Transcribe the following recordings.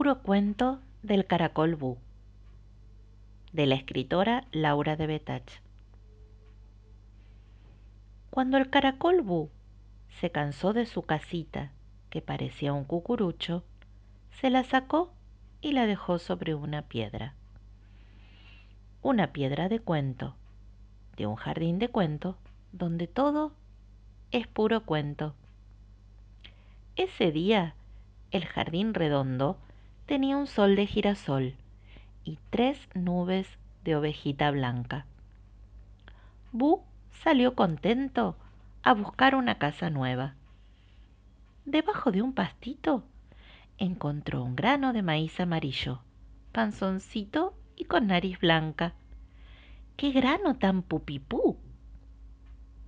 puro cuento del caracol Bu, de la escritora Laura de Betach. Cuando el caracol Bu se cansó de su casita, que parecía un cucurucho, se la sacó y la dejó sobre una piedra. Una piedra de cuento, de un jardín de cuento, donde todo es puro cuento. Ese día el jardín redondo tenía un sol de girasol y tres nubes de ovejita blanca. Bu salió contento a buscar una casa nueva. Debajo de un pastito encontró un grano de maíz amarillo, panzoncito y con nariz blanca. ¡Qué grano tan pupipú!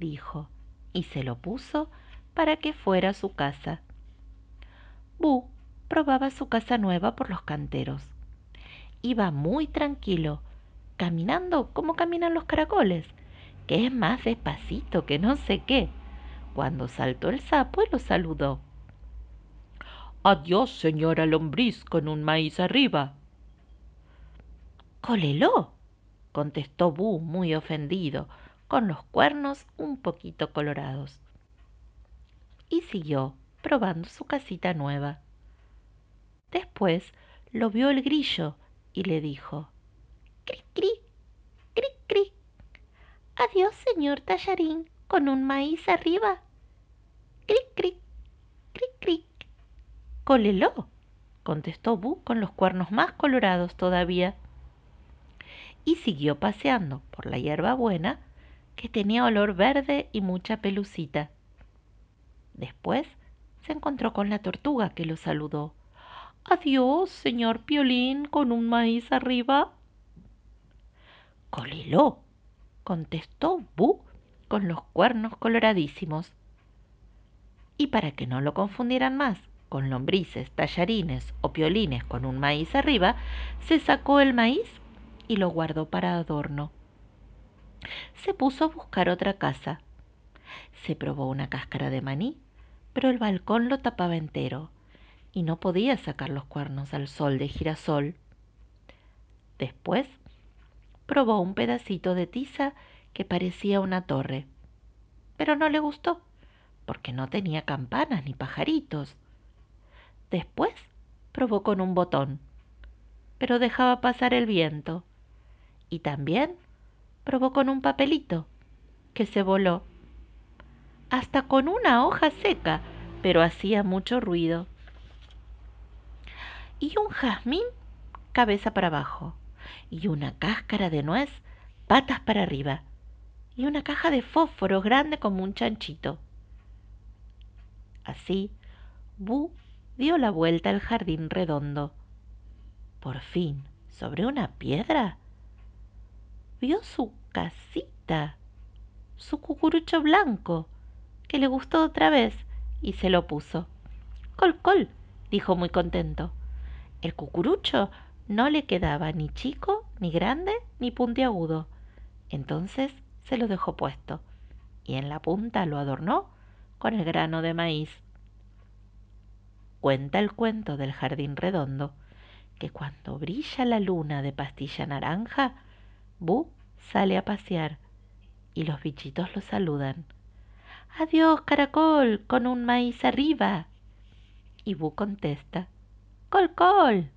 dijo, y se lo puso para que fuera su casa. Bu probaba su casa nueva por los canteros. Iba muy tranquilo, caminando como caminan los caracoles, que es más despacito que no sé qué, cuando saltó el sapo y lo saludó. Adiós, señora lombriz, con un maíz arriba. Cólelo, contestó Bu muy ofendido, con los cuernos un poquito colorados. Y siguió probando su casita nueva. Después lo vio el grillo y le dijo, Cri, cri, cri, cri. Adiós, señor tallarín, con un maíz arriba. Cri, cri, cri, cri. Cólelo, contestó Bu con los cuernos más colorados todavía. Y siguió paseando por la hierba buena, que tenía olor verde y mucha pelucita. Después se encontró con la tortuga que lo saludó. Adiós, señor Piolín, con un maíz arriba. Coliló, contestó Bu con los cuernos coloradísimos. Y para que no lo confundieran más con lombrices, tallarines o piolines con un maíz arriba, se sacó el maíz y lo guardó para adorno. Se puso a buscar otra casa. Se probó una cáscara de maní pero el balcón lo tapaba entero y no podía sacar los cuernos al sol de girasol. Después probó un pedacito de tiza que parecía una torre, pero no le gustó, porque no tenía campanas ni pajaritos. Después probó con un botón, pero dejaba pasar el viento. Y también probó con un papelito, que se voló hasta con una hoja seca, pero hacía mucho ruido. Y un jazmín cabeza para abajo, y una cáscara de nuez patas para arriba, y una caja de fósforo grande como un chanchito. Así, Bu dio la vuelta al jardín redondo. Por fin, sobre una piedra, vio su casita, su cucurucho blanco, que le gustó otra vez y se lo puso. Col, col, dijo muy contento. El cucurucho no le quedaba ni chico, ni grande, ni puntiagudo. Entonces se lo dejó puesto y en la punta lo adornó con el grano de maíz. Cuenta el cuento del jardín redondo que cuando brilla la luna de pastilla naranja, Bu sale a pasear y los bichitos lo saludan. Adiós, caracol, con un maíz arriba. Y Bu contesta, Col, col.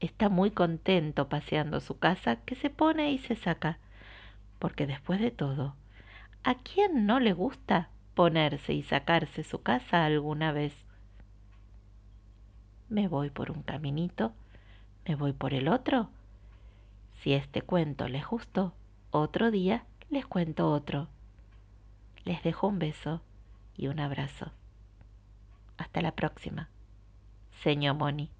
Está muy contento paseando su casa que se pone y se saca, porque después de todo, ¿a quién no le gusta ponerse y sacarse su casa alguna vez? Me voy por un caminito, me voy por el otro. Si este cuento les gustó, otro día les cuento otro. Les dejo un beso y un abrazo. Hasta la próxima. Señor Moni.